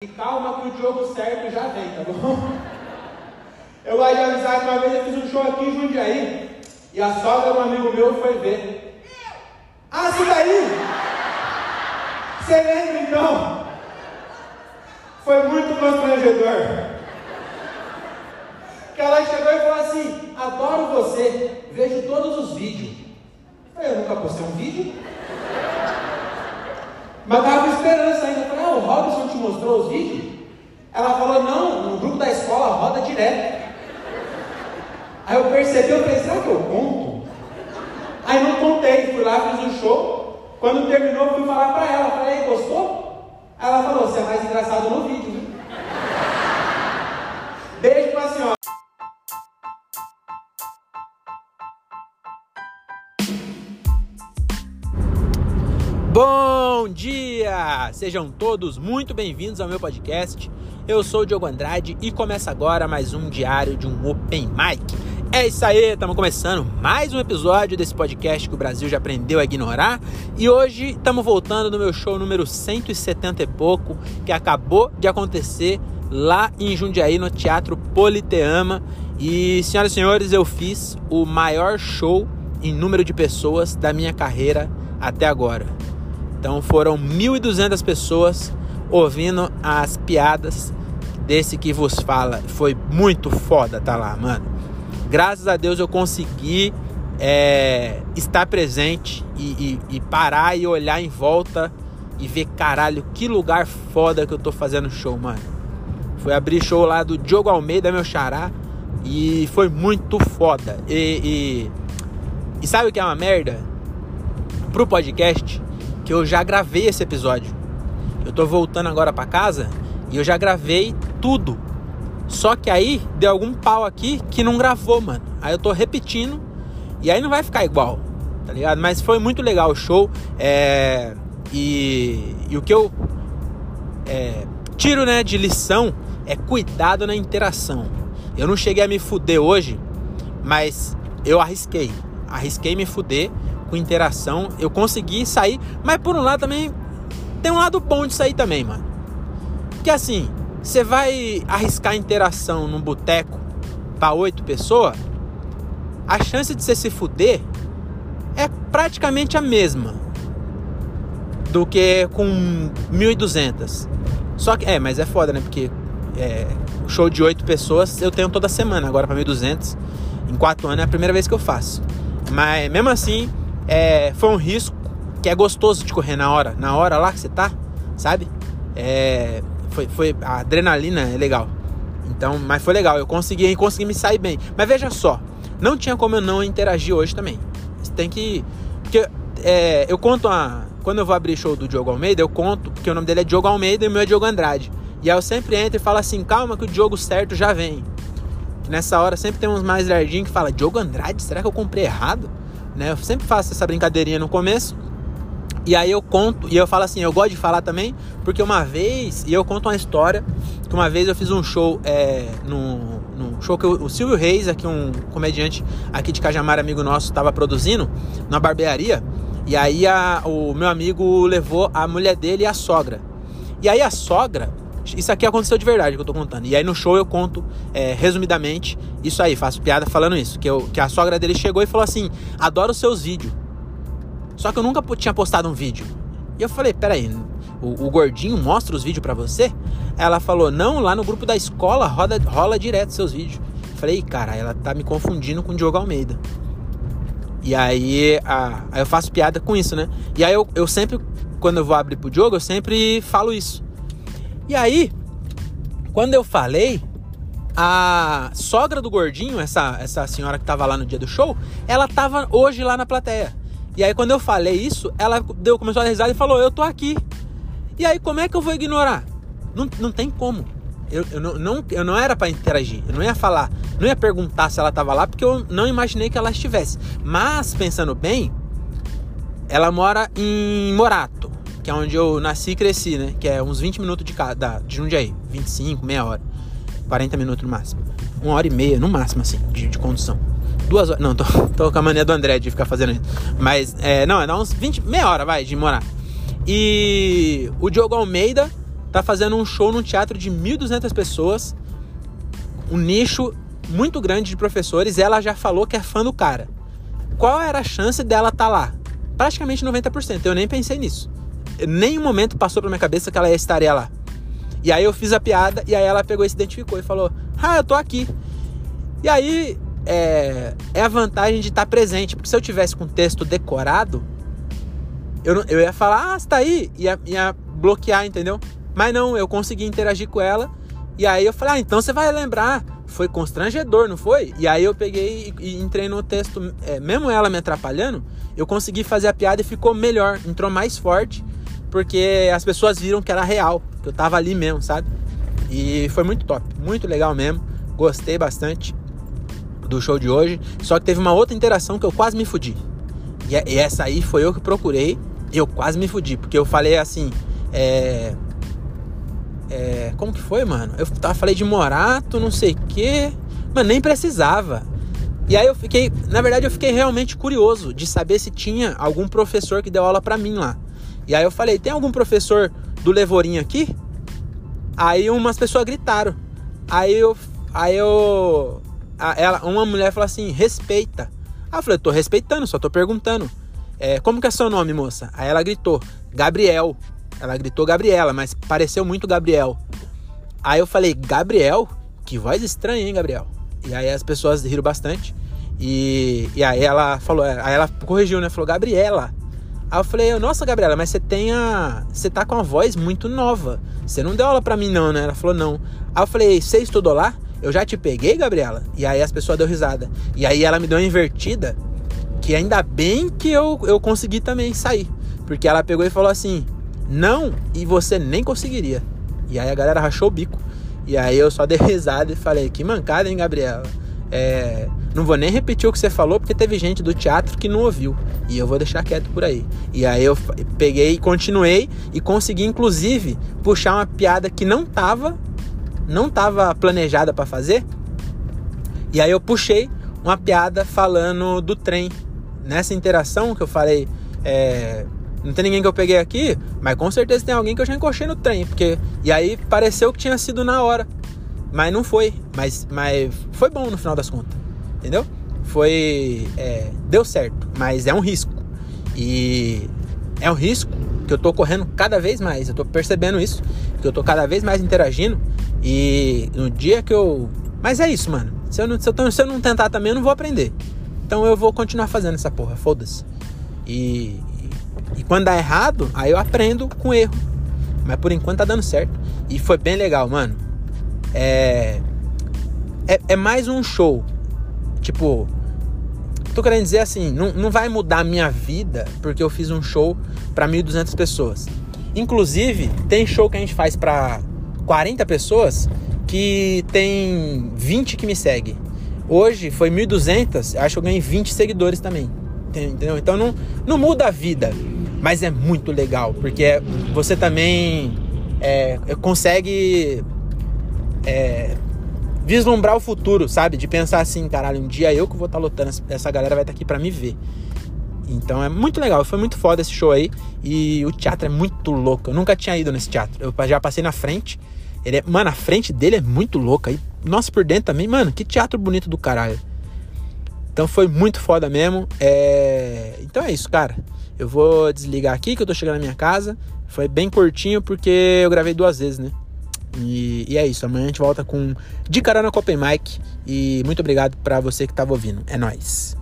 E calma que o jogo certo já vem, tá bom? Eu gosto de avisar uma vez eu fiz um show aqui em Jundiaí e a sogra de um amigo meu foi ver. Ah, você daí? Você lembra então? Foi muito constrangedor. Que ela chegou e falou assim: Adoro você, vejo todos os vídeos. Eu nunca postei um vídeo. Mas estava com esperança ainda. Eu falei, ah, o Robson mostrou os vídeos? Ela falou, não, no grupo da escola roda direto. Aí eu percebi, eu falei, será que eu conto? Aí não contei, fui lá, fiz um show. Quando terminou, fui falar pra ela, falei, gostou? Aí ela falou, você é mais engraçado no vídeo, viu? Beijo pra senhora. Bom dia! Sejam todos muito bem-vindos ao meu podcast. Eu sou o Diogo Andrade e começa agora mais um diário de um Open Mic. É isso aí, estamos começando mais um episódio desse podcast que o Brasil já aprendeu a ignorar. E hoje estamos voltando no meu show número 170 e pouco, que acabou de acontecer lá em Jundiaí, no Teatro Politeama. E, senhoras e senhores, eu fiz o maior show em número de pessoas da minha carreira até agora. Então foram 1.200 pessoas ouvindo as piadas desse que vos fala. Foi muito foda tá lá, mano. Graças a Deus eu consegui é, estar presente e, e, e, parar e olhar em volta e ver, caralho, que lugar foda que eu tô fazendo show, mano. Foi abrir show lá do Diogo Almeida, meu xará, e foi muito foda. E, e, e sabe o que é uma merda? Pro podcast, que eu já gravei esse episódio. Eu tô voltando agora para casa e eu já gravei tudo. Só que aí deu algum pau aqui que não gravou, mano. Aí eu tô repetindo e aí não vai ficar igual, tá ligado? Mas foi muito legal o show. É... E, e o que eu é... tiro né, de lição é cuidado na interação. Eu não cheguei a me fuder hoje, mas eu arrisquei. Arrisquei me fuder com interação. Eu consegui sair, mas por um lado também tem um lado bom de sair também, mano. Porque assim, você vai arriscar interação num boteco para oito pessoas, a chance de você se fuder é praticamente a mesma do que com 1.200. Só que, é, mas é foda, né? Porque é, show de oito pessoas eu tenho toda semana, agora para 1.200. Em quatro anos é a primeira vez que eu faço. Mas mesmo assim, é, foi um risco que é gostoso de correr na hora, na hora lá que você tá, sabe? É, foi, foi a adrenalina é legal. Então, mas foi legal, eu consegui, consegui me sair bem. Mas veja só, não tinha como eu não interagir hoje também. Você tem que, porque é, eu conto a quando eu vou abrir show do Diogo Almeida, eu conto porque o nome dele é Diogo Almeida e o meu é Diogo Andrade. E aí eu sempre entro e falo assim, calma que o Diogo certo já vem. nessa hora sempre tem uns mais lerdinhos que fala, Diogo Andrade, será que eu comprei errado? Né? Eu sempre faço essa brincadeirinha no começo. E aí eu conto, e eu falo assim, eu gosto de falar também, porque uma vez, e eu conto uma história, que uma vez eu fiz um show é, no, show que o, o Silvio Reis, aqui um comediante aqui de Cajamar, amigo nosso, estava produzindo, na barbearia, e aí a, o meu amigo levou a mulher dele e a sogra. E aí a sogra isso aqui aconteceu de verdade que eu tô contando. E aí no show eu conto, é, resumidamente, isso aí, faço piada falando isso. Que, eu, que a sogra dele chegou e falou assim: adoro os seus vídeos. Só que eu nunca tinha postado um vídeo. E eu falei: peraí, o, o gordinho mostra os vídeos para você? Ela falou: não, lá no grupo da escola roda, rola direto seus vídeos. Eu falei: cara, ela tá me confundindo com o Diogo Almeida. E aí, a, aí eu faço piada com isso, né? E aí eu, eu sempre, quando eu vou abrir pro Diogo, eu sempre falo isso. E aí, quando eu falei, a sogra do gordinho, essa, essa senhora que tava lá no dia do show, ela tava hoje lá na plateia. E aí, quando eu falei isso, ela deu, começou a risar e falou: Eu tô aqui. E aí, como é que eu vou ignorar? Não, não tem como. Eu, eu, não, não, eu não era para interagir, eu não ia falar, não ia perguntar se ela tava lá, porque eu não imaginei que ela estivesse. Mas, pensando bem, ela mora em Morato que é onde eu nasci e cresci, né? Que é uns 20 minutos de, cada, de Jundiaí. 25, meia hora. 40 minutos no máximo. Uma hora e meia, no máximo, assim, de, de condução. Duas horas. Não, tô, tô com a mania do André de ficar fazendo isso. Mas, é, não, é dá uns 20, meia hora, vai, de morar. E o Diogo Almeida tá fazendo um show num teatro de 1.200 pessoas, um nicho muito grande de professores, ela já falou que é fã do cara. Qual era a chance dela estar tá lá? Praticamente 90%. Eu nem pensei nisso. Nenhum momento passou pela minha cabeça que ela estaria lá. E aí eu fiz a piada e aí ela pegou e se identificou e falou: Ah, eu tô aqui. E aí é, é a vantagem de estar presente, porque se eu tivesse com o texto decorado, eu, eu ia falar, ah, você tá aí, ia, ia bloquear, entendeu? Mas não, eu consegui interagir com ela. E aí eu falei, ah, então você vai lembrar. Foi constrangedor, não foi? E aí eu peguei e, e entrei no texto, é, mesmo ela me atrapalhando, eu consegui fazer a piada e ficou melhor, entrou mais forte, porque as pessoas viram que era real, que eu tava ali mesmo, sabe? E foi muito top, muito legal mesmo. Gostei bastante do show de hoje. Só que teve uma outra interação que eu quase me fudi. E, e essa aí foi eu que procurei. Eu quase me fudi, porque eu falei assim. É, é, como que foi, mano? Eu tava, falei de Morato, não sei o quê. Mano, nem precisava. E aí eu fiquei, na verdade eu fiquei realmente curioso de saber se tinha algum professor que deu aula para mim lá. E aí eu falei, tem algum professor do Levorinho aqui? Aí umas pessoas gritaram. Aí eu, aí eu, ela, uma mulher falou assim, respeita. Aí eu falei, tô respeitando, só tô perguntando. É, como que é seu nome, moça? Aí ela gritou, Gabriel. Ela gritou Gabriela, mas pareceu muito Gabriel. Aí eu falei, Gabriel? Que voz estranha, hein, Gabriel? E aí as pessoas riram bastante. E, e aí ela falou, é, aí ela corrigiu, né? Falou, Gabriela. Aí eu falei, nossa, Gabriela, mas você tem a. Você tá com a voz muito nova. Você não deu aula pra mim, não, né? Ela falou, não. Aí eu falei, você estudou lá? Eu já te peguei, Gabriela? E aí as pessoas deu risada. E aí ela me deu uma invertida. Que ainda bem que eu, eu consegui também sair. Porque ela pegou e falou assim: Não, e você nem conseguiria. E aí a galera rachou o bico. E aí eu só dei risada e falei: Que mancada, hein, Gabriela? É, não vou nem repetir o que você falou, porque teve gente do teatro que não ouviu. E eu vou deixar quieto por aí. E aí eu peguei e continuei e consegui, inclusive, puxar uma piada que não tava, não tava planejada para fazer. E aí eu puxei uma piada falando do trem. Nessa interação que eu falei, é, não tem ninguém que eu peguei aqui, mas com certeza tem alguém que eu já encoxei no trem, porque e aí pareceu que tinha sido na hora. Mas não foi. Mas, mas foi bom no final das contas. Entendeu? Foi. É, deu certo. Mas é um risco. E é um risco que eu tô correndo cada vez mais. Eu tô percebendo isso. Que eu tô cada vez mais interagindo. E no dia que eu. Mas é isso, mano. Se eu não, se eu, se eu não tentar também, eu não vou aprender. Então eu vou continuar fazendo essa porra. Foda-se. E, e quando dá errado, aí eu aprendo com erro. Mas por enquanto tá dando certo. E foi bem legal, mano é, é, é mais um show. Tipo, tô querendo dizer assim, não, não vai mudar a minha vida porque eu fiz um show para 1.200 pessoas. Inclusive, tem show que a gente faz para 40 pessoas que tem 20 que me seguem. Hoje foi 1.200, acho que eu ganhei 20 seguidores também. Entendeu? Então não, não muda a vida, mas é muito legal, porque você também é, consegue é, vislumbrar o futuro, sabe? De pensar assim, caralho, um dia eu que vou estar tá lutando, essa galera vai estar tá aqui para me ver. Então é muito legal, foi muito foda esse show aí. E o teatro é muito louco. Eu nunca tinha ido nesse teatro. Eu já passei na frente. Ele é, mano, a frente dele é muito louca. E, nossa, por dentro também, mano, que teatro bonito do caralho. Então foi muito foda mesmo. É... Então é isso, cara. Eu vou desligar aqui que eu tô chegando na minha casa. Foi bem curtinho porque eu gravei duas vezes, né? E, e, é isso. Amanhã a gente volta com De Carona com Open Mic. E muito obrigado para você que estava ouvindo. É nóis.